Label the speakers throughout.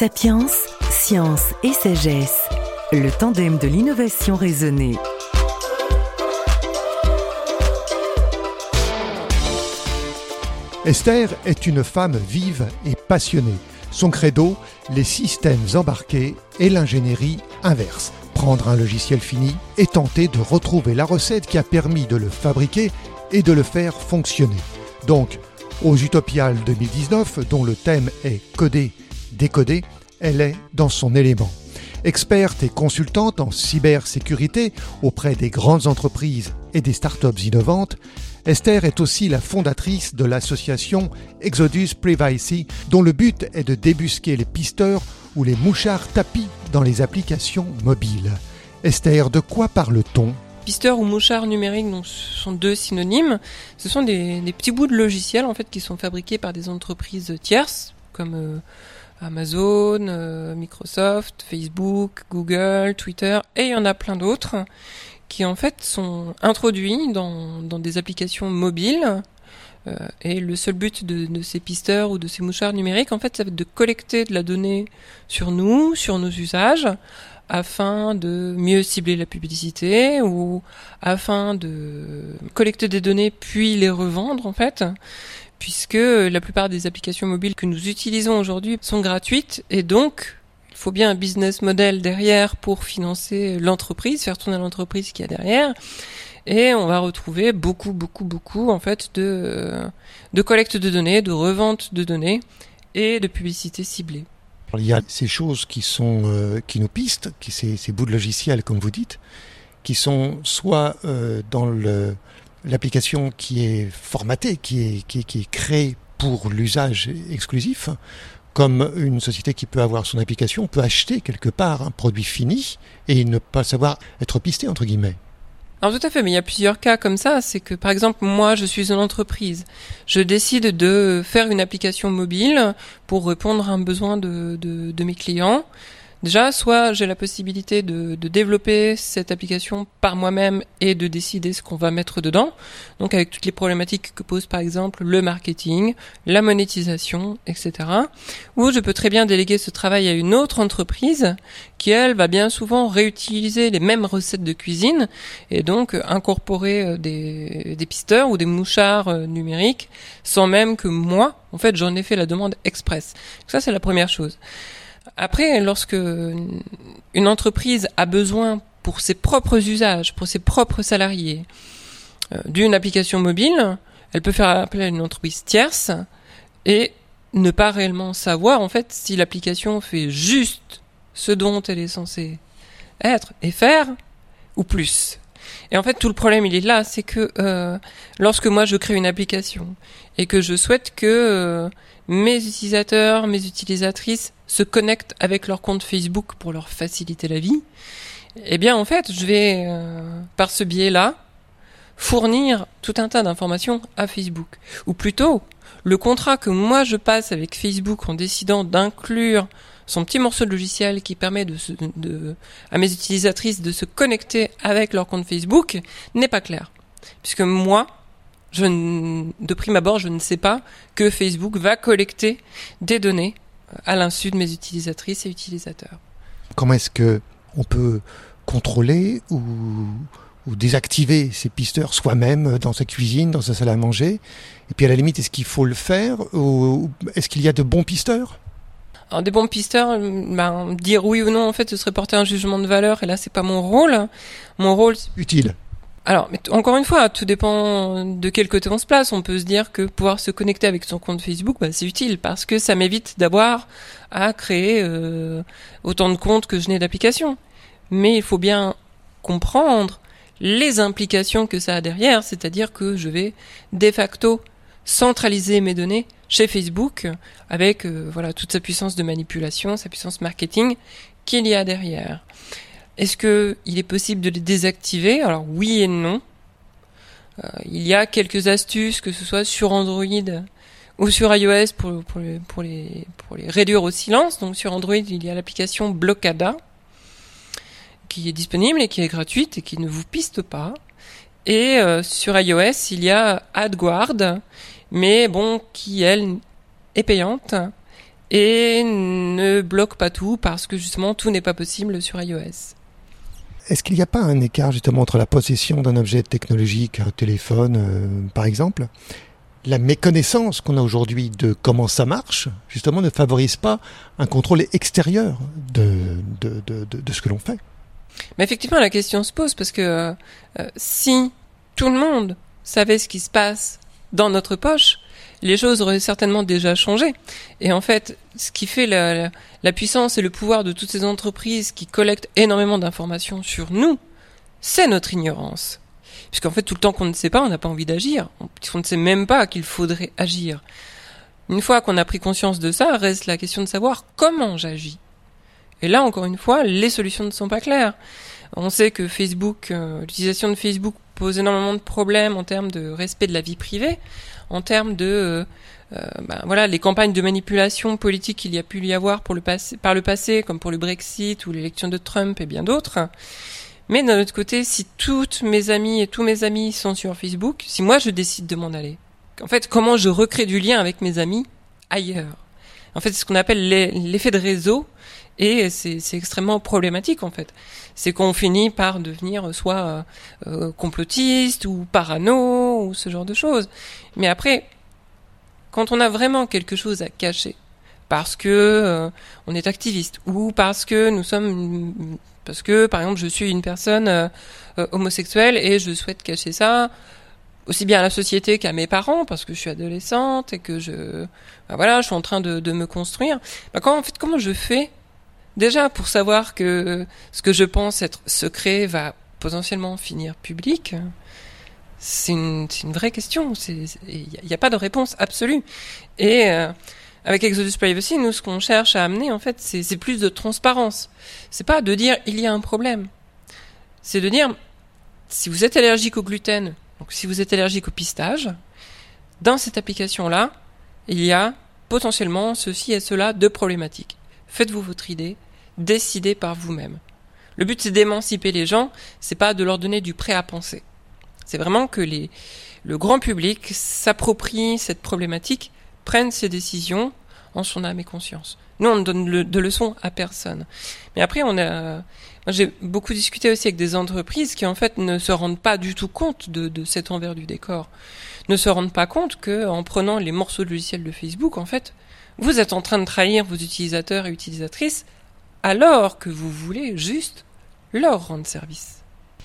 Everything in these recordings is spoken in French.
Speaker 1: Sapiens, science et sagesse. Le tandem de l'innovation raisonnée.
Speaker 2: Esther est une femme vive et passionnée. Son credo, les systèmes embarqués et l'ingénierie inverse. Prendre un logiciel fini et tenter de retrouver la recette qui a permis de le fabriquer et de le faire fonctionner. Donc, aux Utopiales 2019, dont le thème est coder, décoder, elle est dans son élément. Experte et consultante en cybersécurité auprès des grandes entreprises et des startups innovantes, Esther est aussi la fondatrice de l'association Exodus Privacy, dont le but est de débusquer les pisteurs ou les mouchards tapis dans les applications mobiles. Esther, de quoi parle-t-on?
Speaker 3: Pisteur ou mouchard numérique sont deux synonymes. Ce sont des, petits bouts de logiciels en fait qui sont fabriqués par des entreprises tierces comme euh, Amazon, euh, Microsoft, Facebook, Google, Twitter et il y en a plein d'autres qui en fait sont introduits dans, des applications mobiles. Euh, et le seul but de, de, ces pisteurs ou de ces mouchards numériques, en fait, ça va être de collecter de la donnée sur nous, sur nos usages, afin de mieux cibler la publicité ou afin de collecter des données puis les revendre en fait puisque la plupart des applications mobiles que nous utilisons aujourd'hui sont gratuites et donc il faut bien un business model derrière pour financer l'entreprise, faire tourner l'entreprise qui a derrière. Et on va retrouver beaucoup, beaucoup, beaucoup en fait de, de collecte de données, de revente de données et de publicité ciblée.
Speaker 2: Il y a ces choses qui sont euh, qui nous pistent, qui ces, ces bouts de logiciel comme vous dites, qui sont soit euh, dans le l'application qui est formatée, qui est qui, est créée pour l'usage exclusif, comme une société qui peut avoir son application peut acheter quelque part un produit fini et ne pas savoir être pisté entre guillemets.
Speaker 3: Alors tout à fait, mais il y a plusieurs cas comme ça. C'est que par exemple, moi, je suis une entreprise. Je décide de faire une application mobile pour répondre à un besoin de, de mes clients. Déjà, soit j'ai la possibilité de, de, développer cette application par moi-même et de décider ce qu'on va mettre dedans, donc avec toutes les problématiques que pose par exemple le marketing, la monétisation, etc. Ou je peux très bien déléguer ce travail à une autre entreprise qui, elle, va bien souvent réutiliser les mêmes recettes de cuisine et donc incorporer euh, des, des pisteurs ou des mouchards euh, numériques sans même que moi, en fait, j'en ai fait la demande express. Ça, c'est la première chose. Après, lorsque une entreprise a besoin pour ses propres usages, pour ses propres salariés, euh, d'une application mobile, elle peut faire appel à une entreprise tierce et ne pas réellement savoir en fait si l'application fait juste ce dont elle est censée être et faire ou plus. Et en fait, tout le problème, il est là, c'est que euh, lorsque moi je crée une application et que je souhaite que euh, mes utilisateurs, mes utilisatrices se connectent avec leur compte Facebook pour leur faciliter la vie, eh bien en fait, je vais euh, par ce biais-là fournir tout un tas d'informations à Facebook. Ou plutôt, le contrat que moi je passe avec Facebook en décidant d'inclure son petit morceau de logiciel qui permet à mes utilisatrices de se connecter avec leur compte Facebook n'est pas clair. Puisque moi, de prime abord, je ne sais pas que Facebook va collecter des données à l'insu de mes utilisatrices et utilisateurs.
Speaker 2: Comment est-ce que on peut contrôler ou, désactiver ces pisteurs soi-même dans sa cuisine, dans sa salle à manger? Et puis à la limite, est-ce qu'il faut le faire ou est-ce qu'il y a de bons pisteurs?
Speaker 3: Alors des bons pisteurs, ben, dire oui ou non, en fait, ce serait porter un jugement de valeur, et là, c'est pas mon rôle. Mon rôle,
Speaker 2: utile.
Speaker 3: Alors, mais encore une fois, tout dépend de quel côté on se place. On peut se dire que pouvoir se connecter avec son compte Facebook, bah, c'est utile parce que ça m'évite d'avoir à créer euh, autant de comptes que je n'ai d'applications. Mais il faut bien comprendre les implications que ça a derrière, c'est-à-dire que je vais de facto centraliser mes données chez Facebook avec euh, voilà toute sa puissance de manipulation, sa puissance marketing qu'il y a derrière. Est-ce que il est possible de les désactiver? Alors oui et non. Euh, il y a quelques astuces, que ce soit sur Android ou sur iOS pour, les réduire au silence. Donc sur Android, il y a l'application Blockada qui est disponible et qui est gratuite et qui ne vous piste pas. Et euh, sur iOS, il y a AdGuard, mais bon, qui elle est payante et ne bloque pas tout parce que justement tout n'est pas possible sur iOS.
Speaker 2: Est-ce qu'il n'y a pas un écart justement entre la possession d'un objet technologique, un téléphone euh, par exemple, la méconnaissance qu'on a aujourd'hui de comment ça marche, justement, ne favorise pas un contrôle extérieur de, de, de, de ce que l'on fait?
Speaker 3: Mais effectivement, la question se pose parce que euh, si tout le monde savait ce qui se passe dans notre poche, les choses auraient certainement déjà changé. Et en fait, ce qui fait la, puissance et le pouvoir de toutes ces entreprises qui collectent énormément d'informations sur nous, c'est notre ignorance. Puisqu'en fait, tout le temps qu'on ne sait pas, on n'a pas envie d'agir. On ne sait même pas qu'il faudrait agir. Une fois qu'on a pris conscience de ça, reste la question de savoir comment j'agis. Et là, encore une fois, les solutions ne sont pas claires. On sait que Facebook, euh, l'utilisation de Facebook pose énormément de problèmes en termes de respect de la vie privée, en termes de euh, euh, ben, voilà les campagnes de manipulation politique qu'il y a pu y avoir par le passé, comme pour le Brexit ou l'élection de Trump et bien d'autres. Mais d'un autre côté, si toutes mes amies et tous mes amis sont sur Facebook, si moi je décide de m'en aller, en fait, comment je recrée du lien avec mes amis ailleurs? En fait, c'est ce qu'on appelle l'effet de réseau, et c'est extrêmement problématique en fait. C'est qu'on finit par devenir soit euh, euh, complotiste ou parano ou ce genre de choses. Mais après, quand on a vraiment quelque chose à cacher, parce que euh, on est activiste ou parce que nous sommes parce que, par exemple, je suis une personne euh, homosexuelle et je souhaite cacher ça aussi bien à la société qu'à mes parents parce que je suis adolescente et que je, bah voilà, je suis en train de, de me construire. Bah comment, en fait, comment je fais déjà pour savoir que ce que je pense être secret va potentiellement finir public C'est une, vraie question. Il n'y a, a, pas de réponse absolue. Et euh, avec Exodus Privacy, nous, ce qu'on cherche à amener, en fait, c'est plus de transparence. C'est pas de dire il y a un problème. C'est de dire si vous êtes allergique au gluten, donc si vous êtes allergique au pistage, dans cette application-là, il y a potentiellement ceci et cela de problématiques. Faites-vous votre idée, décidez par vous-même. Le but c'est d'émanciper les gens, c'est pas de leur donner du prêt à penser. C'est vraiment que le grand public s'approprie cette problématique prennent ces décisions en son âme et conscience. Nous, on ne donne de leçons à personne. Mais après, on a, j'ai beaucoup discuté aussi avec des entreprises qui en fait ne se rendent pas du tout compte de, de cet envers du décor, ne se rendent pas compte que en prenant les morceaux de logiciel de Facebook, en fait, vous êtes en train de trahir vos utilisateurs et utilisatrices alors que vous voulez juste leur rendre service.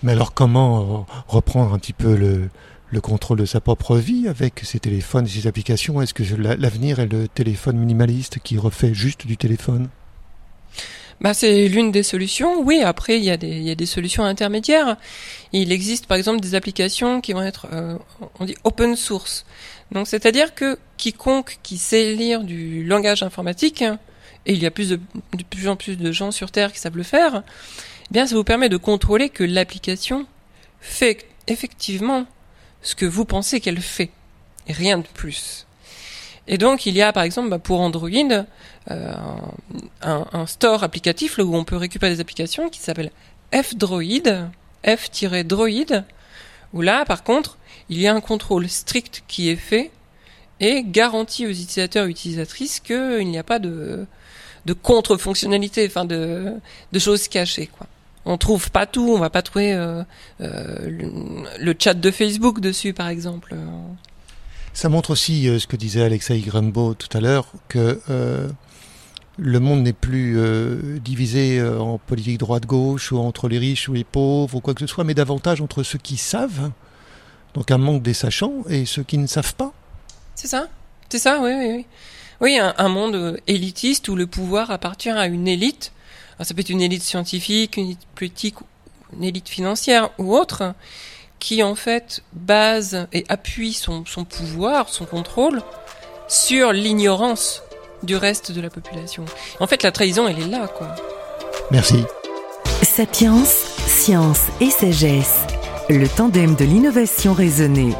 Speaker 2: Mais alors comment reprendre un petit peu le, le contrôle de sa propre vie avec ses téléphones et ses applications? Est-ce que l'avenir est le téléphone minimaliste qui refait juste du téléphone?
Speaker 3: Bah, c'est l'une des solutions. Oui, après, il y, a des, il y a des solutions intermédiaires. Il existe, par exemple, des applications qui vont être, euh, on dit, open source. Donc, c'est-à-dire que quiconque qui sait lire du langage informatique, et il y a plus de, plus en plus de gens sur Terre qui savent le faire, eh bien, ça vous permet de contrôler que l'application fait effectivement ce que vous pensez qu'elle fait, rien de plus. Et donc il y a par exemple bah, pour Android euh, un, store applicatif où on peut récupérer des applications qui s'appelle F-Droid, F-Droid, où là par contre il y a un contrôle strict qui est fait et garantit aux utilisateurs et utilisatrices qu'il n'y a pas de, de contre-fonctionnalité, enfin de, de choses cachées quoi on trouve pas tout, on va pas trouver euh, euh, le, chat de Facebook dessus, par exemple.
Speaker 2: Ça montre aussi euh, ce que disait Alexei Grumbo tout à l'heure, que le monde n'est plus divisé en politique droite-gauche ou entre les riches ou les pauvres ou quoi que ce soit, mais davantage entre ceux qui savent, donc un manque des sachants, et ceux qui ne savent pas.
Speaker 3: C'est ça, c'est ça, oui, oui, oui. Oui, un monde élitiste où le pouvoir appartient à une élite ça peut être une élite scientifique, une élite politique, une élite financière ou autre, qui en fait base et appuie son, son pouvoir, son contrôle sur l'ignorance du reste de la population. En fait, la trahison, elle est là, quoi.
Speaker 2: Merci.
Speaker 1: Sapiens, science et sagesse. Le tandem de l'innovation raisonnée.